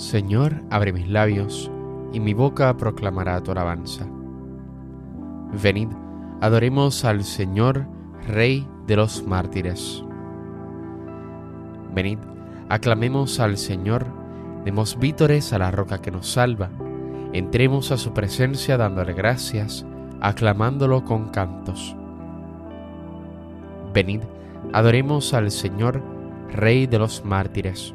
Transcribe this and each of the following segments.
Señor, abre mis labios, y mi boca proclamará tu alabanza. Venid, adoremos al Señor, Rey de los mártires. Venid, aclamemos al Señor, demos vítores a la roca que nos salva, entremos a su presencia dándole gracias, aclamándolo con cantos. Venid, adoremos al Señor, Rey de los mártires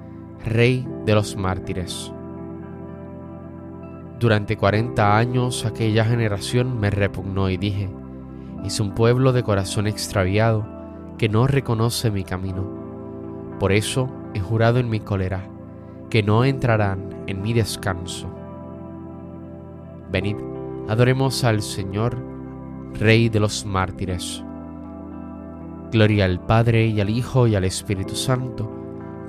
Rey de los mártires. Durante cuarenta años aquella generación me repugnó y dije, es un pueblo de corazón extraviado que no reconoce mi camino. Por eso he jurado en mi cólera que no entrarán en mi descanso. Venid, adoremos al Señor, Rey de los mártires. Gloria al Padre y al Hijo y al Espíritu Santo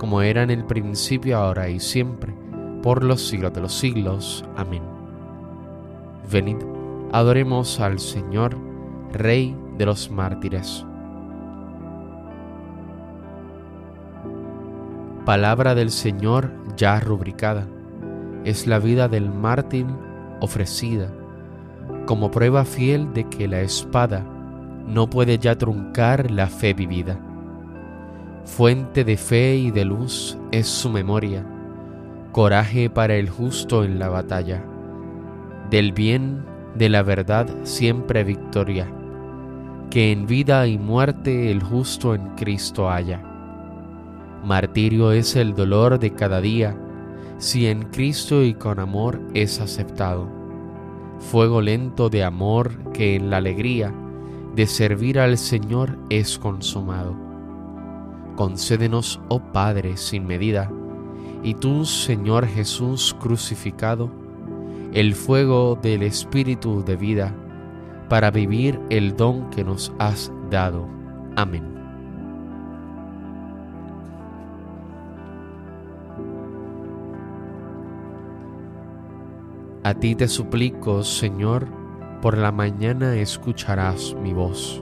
como era en el principio, ahora y siempre, por los siglos de los siglos. Amén. Venid, adoremos al Señor, Rey de los mártires. Palabra del Señor ya rubricada, es la vida del mártir ofrecida, como prueba fiel de que la espada no puede ya truncar la fe vivida Fuente de fe y de luz es su memoria, coraje para el justo en la batalla. Del bien, de la verdad, siempre victoria. Que en vida y muerte el justo en Cristo haya. Martirio es el dolor de cada día, si en Cristo y con amor es aceptado. Fuego lento de amor que en la alegría de servir al Señor es consumado concédenos, oh Padre, sin medida, y tú, Señor Jesús crucificado, el fuego del Espíritu de vida, para vivir el don que nos has dado. Amén. A ti te suplico, Señor, por la mañana escucharás mi voz.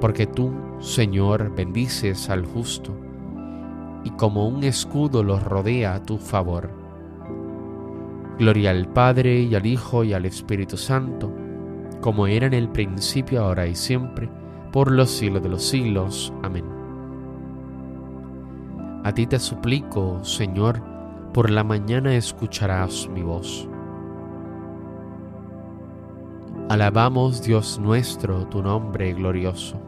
porque tú, Señor, bendices al justo, y como un escudo los rodea a tu favor. Gloria al Padre y al Hijo y al Espíritu Santo, como era en el principio, ahora y siempre, por los siglos de los siglos. Amén. A ti te suplico, Señor, por la mañana escucharás mi voz. Alabamos, Dios nuestro, tu nombre glorioso.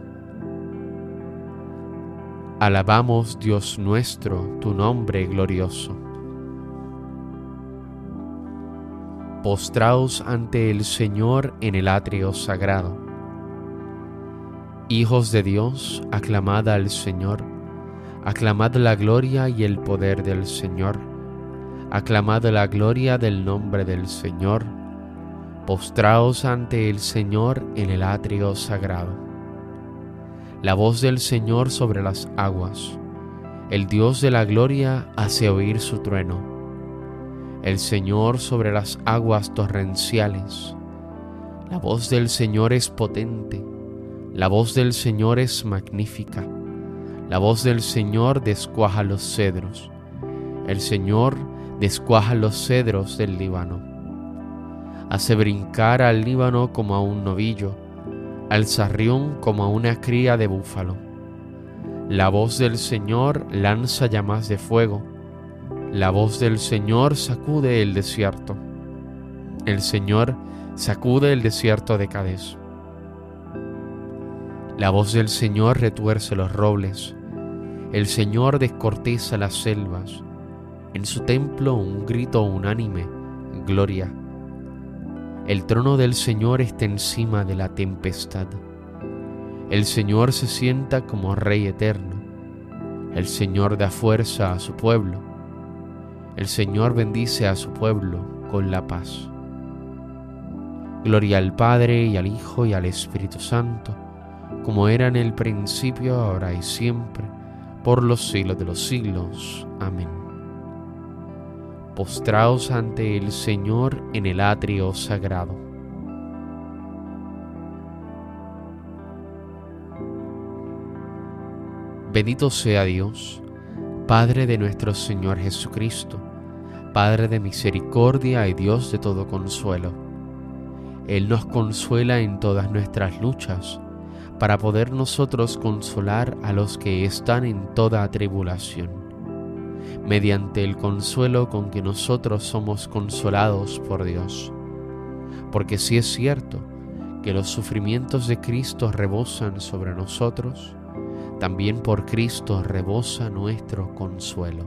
Alabamos, Dios nuestro, tu nombre glorioso. postraos ante el Señor en el atrio sagrado. Hijos de Dios, aclamad al Señor, aclamad la gloria y el poder del Señor, aclamad la gloria del nombre del Señor, postraos ante el Señor en el atrio sagrado. La voz del Señor sobre las aguas, el Dios de la gloria hace oír su trueno. El Señor sobre las aguas torrenciales. La voz del Señor es potente, la voz del Señor es magnífica, la voz del Señor descuaja los cedros, el Señor descuaja los cedros del Líbano. Hace brincar al Líbano como a un novillo, al zarrión como a una cría de búfalo. La voz del Señor lanza llamas de fuego, la voz del Señor sacude el desierto. El Señor sacude el desierto de Cádiz. La voz del Señor retuerce los robles. El Señor descorteza las selvas. En su templo un grito unánime, gloria. El trono del Señor está encima de la tempestad. El Señor se sienta como Rey eterno. El Señor da fuerza a su pueblo el Señor bendice a su pueblo con la paz. Gloria al Padre y al Hijo y al Espíritu Santo, como era en el principio, ahora y siempre, por los siglos de los siglos. Amén. Postraos ante el Señor en el atrio sagrado. Bendito sea Dios Padre de nuestro Señor Jesucristo, Padre de misericordia y Dios de todo consuelo. Él nos consuela en todas nuestras luchas, para poder nosotros consolar a los que están en toda tribulación, mediante el consuelo con que nosotros somos consolados por Dios. Porque si es cierto que los sufrimientos de Cristo rebosan sobre nosotros, también por Cristo rebosa nuestro consuelo.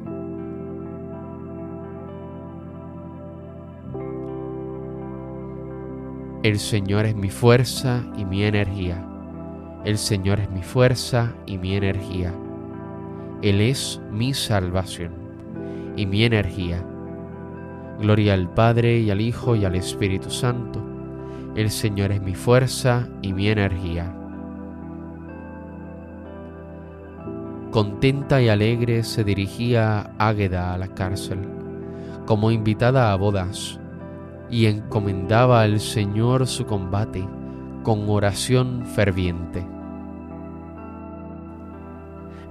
El Señor es mi fuerza y mi energía. El Señor es mi fuerza y mi energía. Él es mi salvación y mi energía. Gloria al Padre y al Hijo y al Espíritu Santo. El Señor es mi fuerza y mi energía. Contenta y alegre se dirigía Águeda a la cárcel, como invitada a bodas, y encomendaba al Señor su combate con oración ferviente.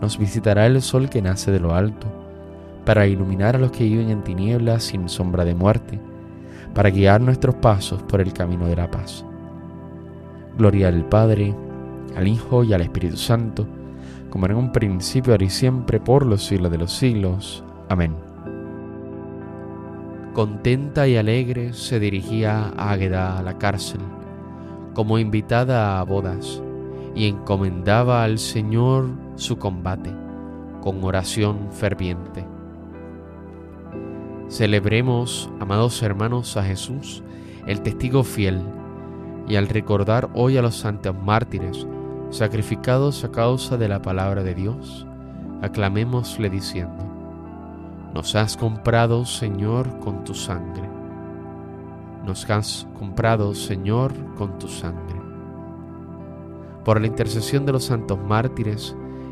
nos visitará el sol que nace de lo alto, para iluminar a los que viven en tinieblas sin sombra de muerte, para guiar nuestros pasos por el camino de la paz. Gloria al Padre, al Hijo y al Espíritu Santo, como en un principio, ahora y siempre, por los siglos de los siglos. Amén. Contenta y alegre se dirigía Águeda a la cárcel, como invitada a bodas, y encomendaba al Señor su combate con oración ferviente. Celebremos, amados hermanos, a Jesús, el testigo fiel, y al recordar hoy a los santos mártires, sacrificados a causa de la palabra de Dios, aclamémosle diciendo, Nos has comprado, Señor, con tu sangre. Nos has comprado, Señor, con tu sangre. Por la intercesión de los santos mártires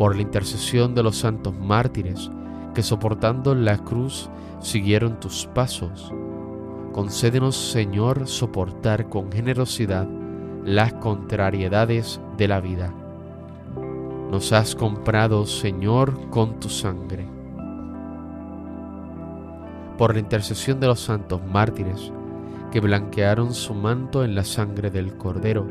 Por la intercesión de los santos mártires, que soportando la cruz siguieron tus pasos. Concédenos, Señor, soportar con generosidad las contrariedades de la vida. Nos has comprado, Señor, con tu sangre. Por la intercesión de los santos mártires, que blanquearon su manto en la sangre del Cordero,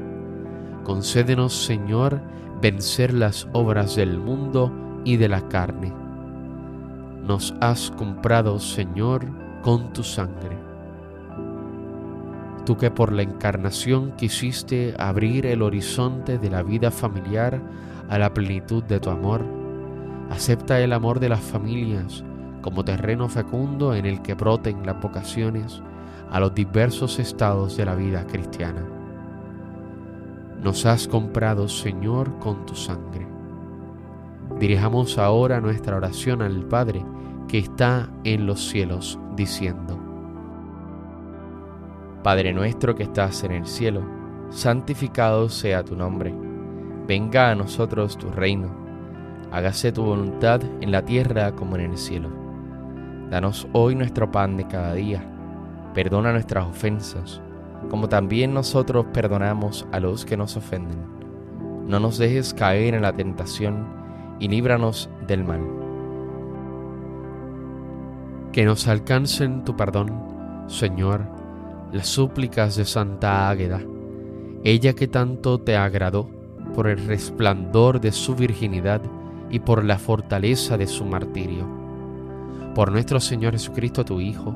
concédenos, Señor, vencer las obras del mundo y de la carne nos has comprado, Señor, con tu sangre. Tú que por la encarnación quisiste abrir el horizonte de la vida familiar a la plenitud de tu amor, acepta el amor de las familias como terreno fecundo en el que broten las vocaciones a los diversos estados de la vida cristiana. Nos has comprado, Señor, con tu sangre. Dirijamos ahora nuestra oración al Padre que está en los cielos, diciendo, Padre nuestro que estás en el cielo, santificado sea tu nombre, venga a nosotros tu reino, hágase tu voluntad en la tierra como en el cielo. Danos hoy nuestro pan de cada día, perdona nuestras ofensas, como también nosotros perdonamos a los que nos ofenden. No nos dejes caer en la tentación y líbranos del mal que nos alcancen tu perdón, Señor, las súplicas de Santa Águeda, ella que tanto te agradó por el resplandor de su virginidad y por la fortaleza de su martirio. Por nuestro Señor Jesucristo, tu Hijo,